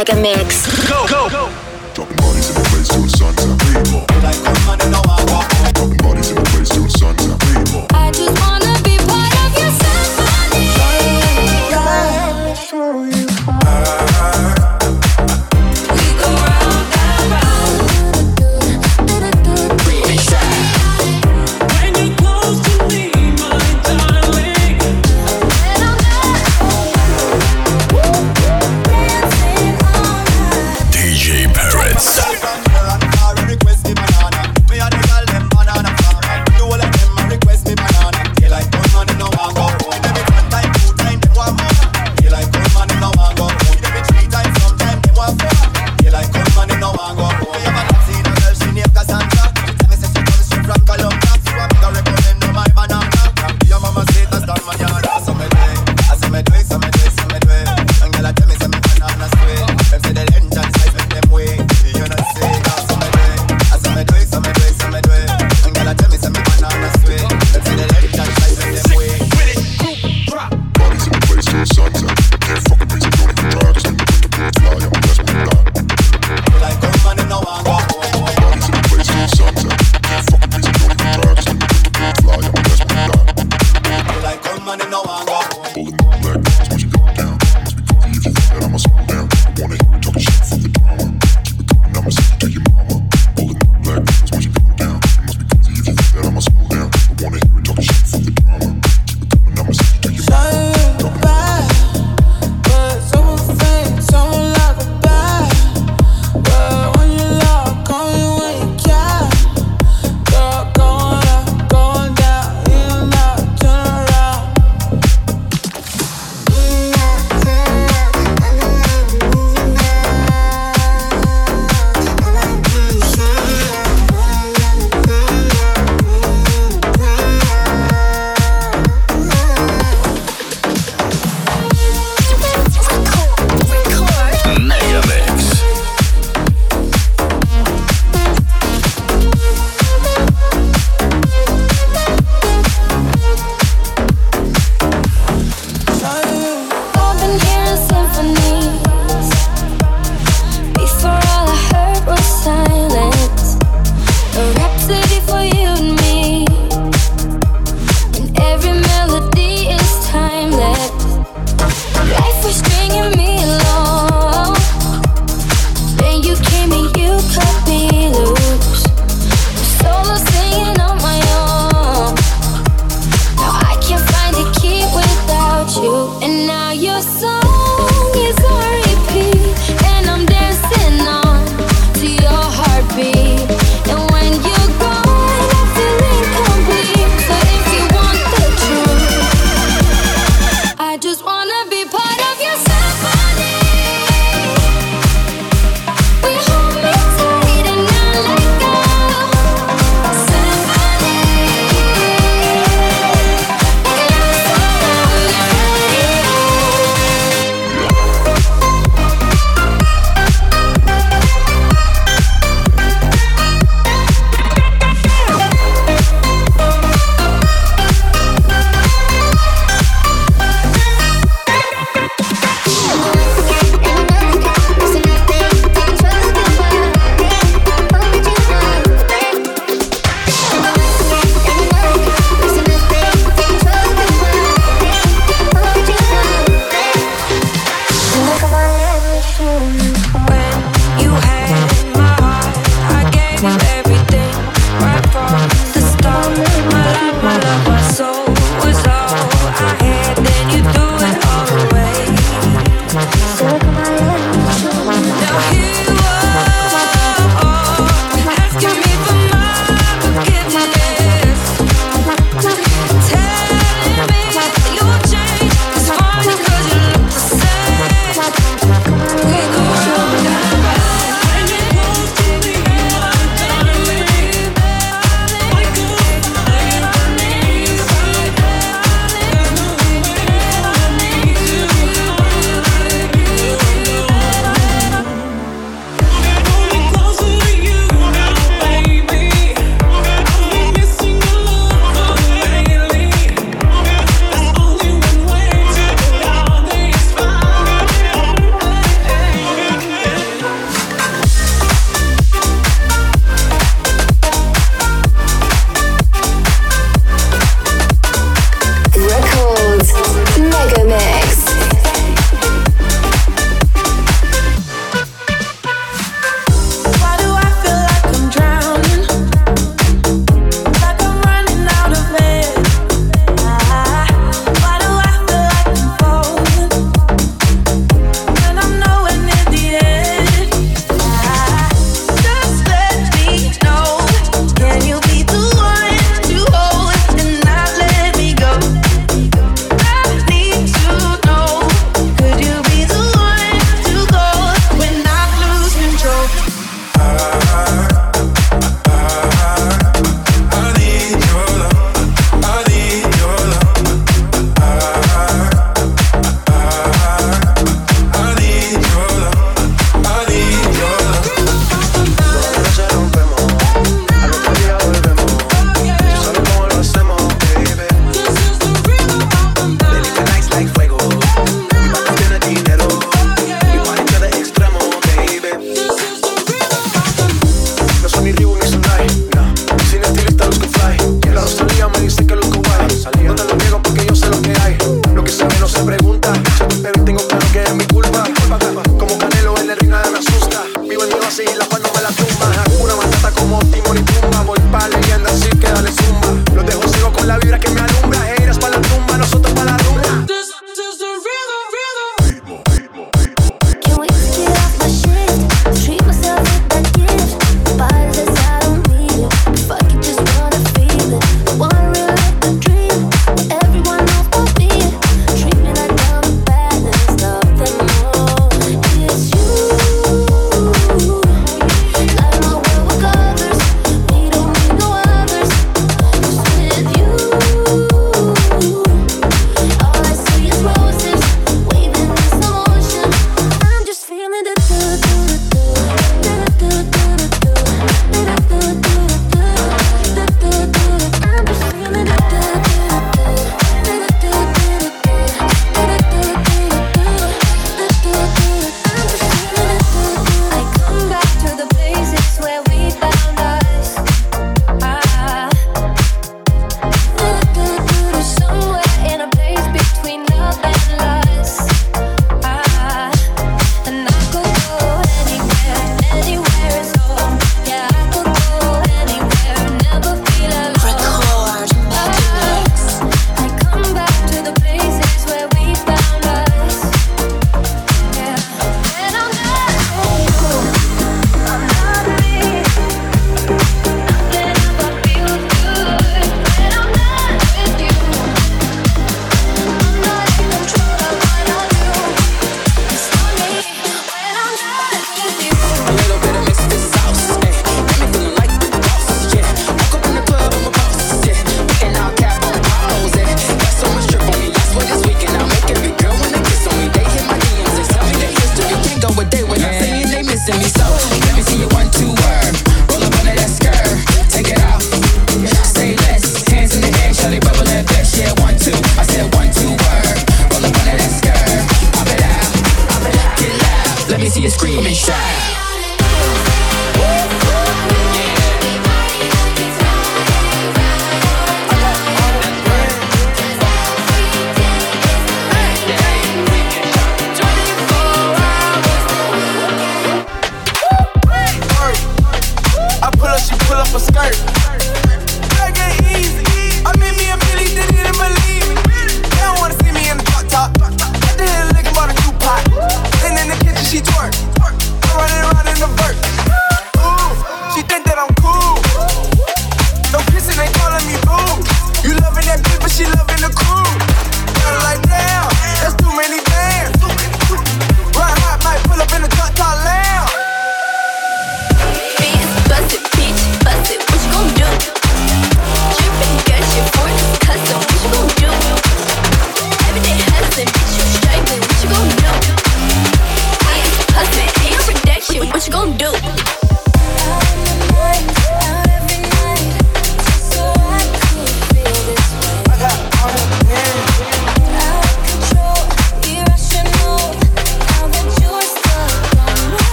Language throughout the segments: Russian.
Mega Mix. Go, go, go. Dropping bodies in my face to the sun's up. Like, come on, know I walk. Dropping bodies in. I just want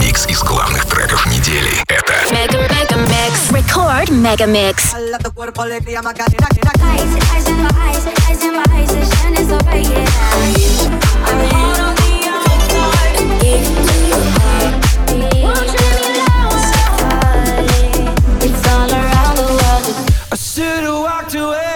Микс из главных треков недели. Это Мега Мега Микс. Рекорд Мега Микс. Should've walked away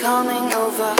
coming over.